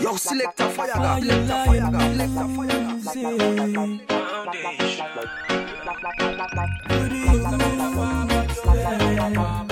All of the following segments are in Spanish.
Yo, select a fire gun. Select a fire gun. Select a fire gun. Oh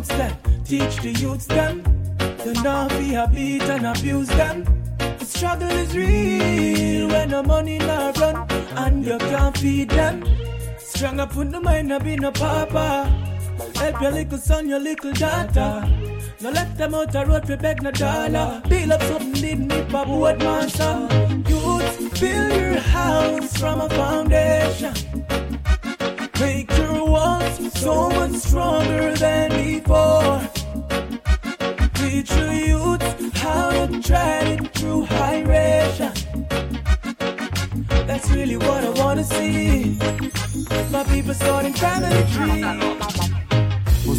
youths them, teach the youths them. To not be a beat and abuse them. The struggle is real when the money not run and you can't feed them. Strong up put the mind up in a papa. Help your little son, your little daughter. No let them out the road for beg no dollar. Build up something didn't need a board master. Youth, build your house from a foundation. So much stronger than before. Teach your youth how to tread it through high ration. That's really what I wanna see. My people starting family tree.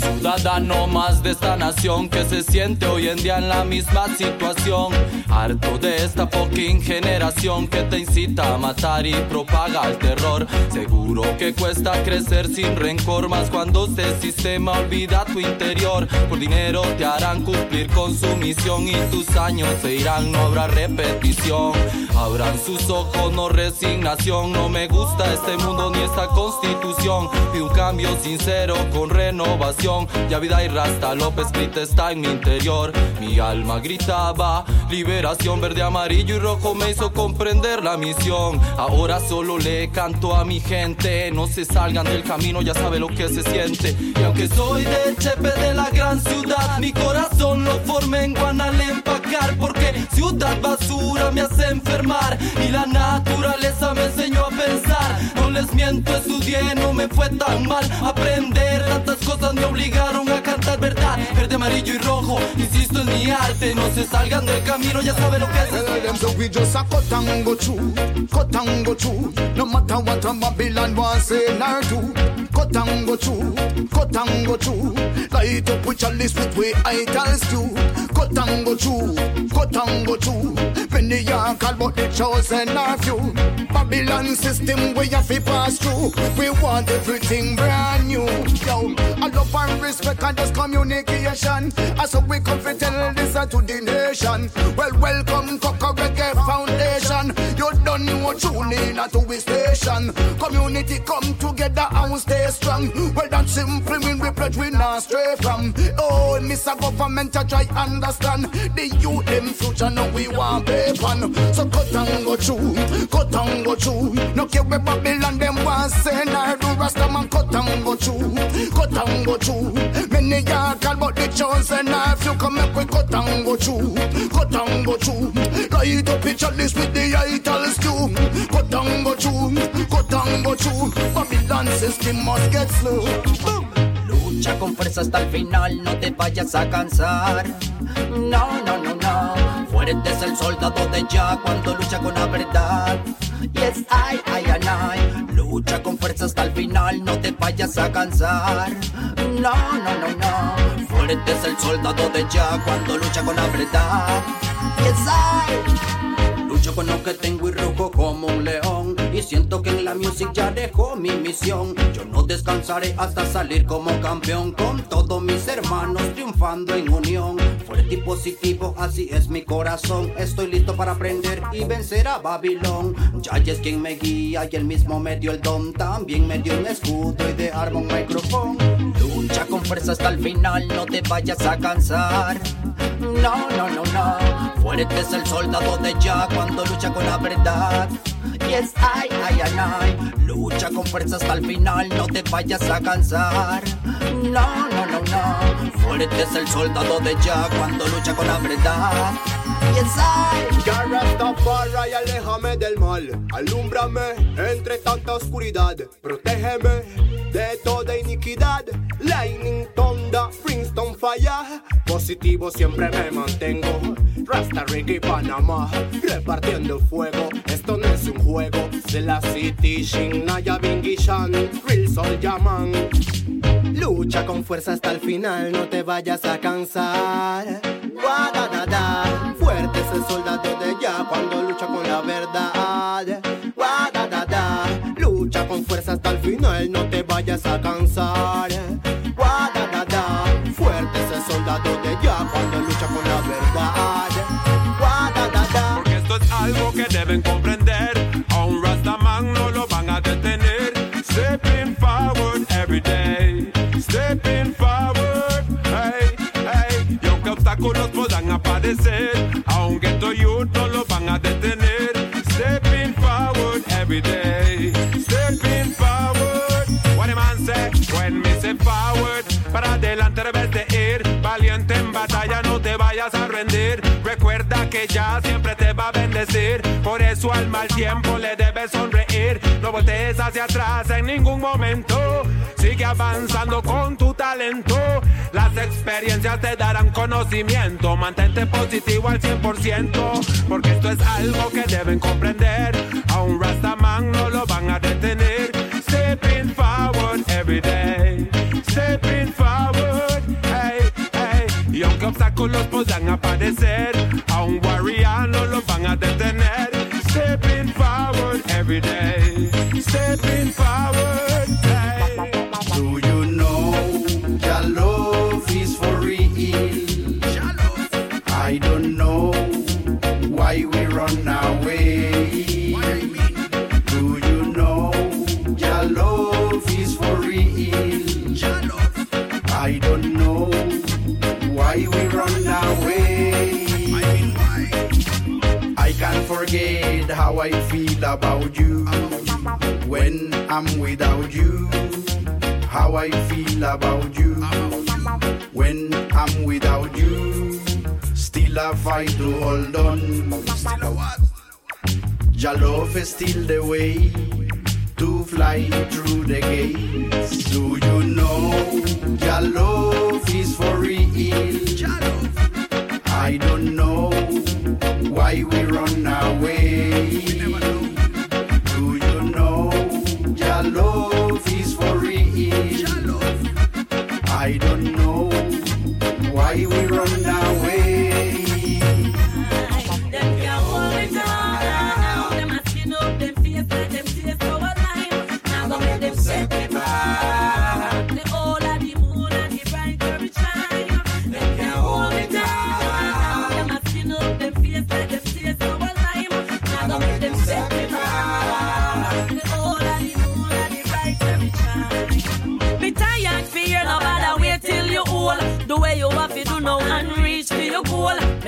Ciudadano más de esta nación que se siente hoy en día en la misma situación. Harto de esta fucking generación que te incita a matar y propaga el terror. Seguro que cuesta crecer sin rencor, más cuando este sistema olvida tu interior. Por dinero te harán cumplir con su misión y tus años se irán, no habrá repetición. Abran sus ojos, no resignación. No me gusta este mundo ni esta constitución. Pido un cambio sincero con renovación. Ya vida y rasta, López grita está en mi interior. Mi alma gritaba, liberación verde, amarillo y rojo me hizo comprender la misión. Ahora solo le canto a mi gente. No se salgan del camino, ya sabe lo que se siente. Y aunque soy de Chepe de la gran ciudad, mi corazón lo formé en Guanal empacar. Porque ciudad basura me hace enfermar y la naturaleza me enseñó a pensar. Les miento, estudié, no me fue tan mal. Aprender tantas cosas me obligaron a cantar verdad. Verde, amarillo y rojo, insisto en mi arte. No se salgan del camino, ya saben lo que es. No matter what a Babylon want say nor do. Cut and go through. Light up with your list with we idols do. Cut and go through, cut and go through. Many are called but the chosen are few. Babylon system we have to pass through. We want everything brand new. Yo, I love and respect and just communication. So we come to tell this to the nation. Well, welcome Coca Reggae Foundation. You don't know truly not to we station. Community come together and stay strong. Well, that's simple when we pledge we not stray from. Oh, Mr. Government, I try understand. The youth them future now we want on. So cut and go through, cut and go through. No care where Babylon them want say nah do Rasta man cut and go through, cut and go through. Many are called but the chosen nah you come make we cut and go through, cut and go through. Light up picture list with the idols too. Cut and go through, cut and go through. Babylon system must get slow. Lucha con fuerza hasta el final, no te vayas a cansar. No, no, no, no. Fuerte es el soldado de ya cuando lucha con la verdad. Yes, I, and I. Lucha con fuerza hasta el final, no te vayas a cansar. No, no, no, no. Fuerte es el soldado de ya cuando lucha con la verdad. Yes, I. Lucho con lo que tengo y rujo como un león. Siento que en la music ya dejó mi misión. Yo no descansaré hasta salir como campeón. Con todos mis hermanos triunfando en unión. Fuerte y positivo, así es mi corazón. Estoy listo para aprender y vencer a Babilón. Ya es quien me guía y él mismo me dio el don. También me dio un escudo y de arma un micrófono. Lucha con fuerza hasta el final, no te vayas a cansar. No, no, no, no. Fuerte es el soldado de ya cuando lucha con la verdad. Yes, I, I, and I. Lucha con fuerza hasta el final, no te vayas a cansar. No, no, no, no. Fuerte es el soldado de ya cuando lucha con la verdad. Yes, I. Ya Rastafari, aléjame del mal, alúmbrame entre tanta oscuridad, protégeme de toda iniquidad. Lightning Tongue falla. Positivo siempre me mantengo. Rasta Ricky Panamá, repartiendo fuego. Esto no es un juego. De la City, Naya, Shan, Real Soul Yaman. Lucha con fuerza hasta el final, no te vayas a cansar. Guadadada, fuerte es el soldado de ya cuando lucha con la verdad. Guadadada, lucha con fuerza hasta el final, no te vayas a cansar. Deben comprender. A un Rastaman no lo van a detener. Stepping forward every day. Stepping forward, hey, hey. Y aunque obstáculos puedan aparecer, aunque esto youth no lo van a detener. Stepping forward every day. Stepping forward. What a man say when me say forward. Para adelante vez de ir. Valiente en batalla, no te vayas a rendir. Recuerda que ya siempre te va a bendecir. Por eso al mal tiempo le debes sonreír. No voltees hacia atrás en ningún momento. Sigue avanzando con tu talento. Las experiencias te darán conocimiento. Mantente positivo al 100%. Porque esto es algo que deben comprender. A un Rastaman no lo van a detener. Stepping forward every day. Stepping forward, hey, hey. Y aunque obstáculos puedan aparecer, every day. Stepping forward, hey. Do you know your love is for real? I don't know why we run away. Do you know your love is for real? I don't know why we run forget how I feel about you when I'm without you. How I feel about you when I'm without you. Still I fight to hold on. Your love is still the way to fly through the gates. Do you know your love is for real? I don't know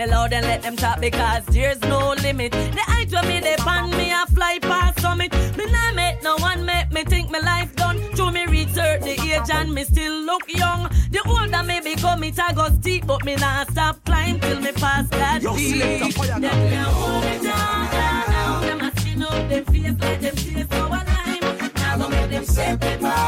Me loud and let them talk because there's no limit. The height where me they pan me a fly past summit. Me nah make no one make me think my life done. Through me reach certain age and me still look young. The older me become it I go steep, but me nah stop climb till me pass that Yo, peak. Them can't hold me down. Them a skin up them face like them taste our lime. Now go make them set me back. The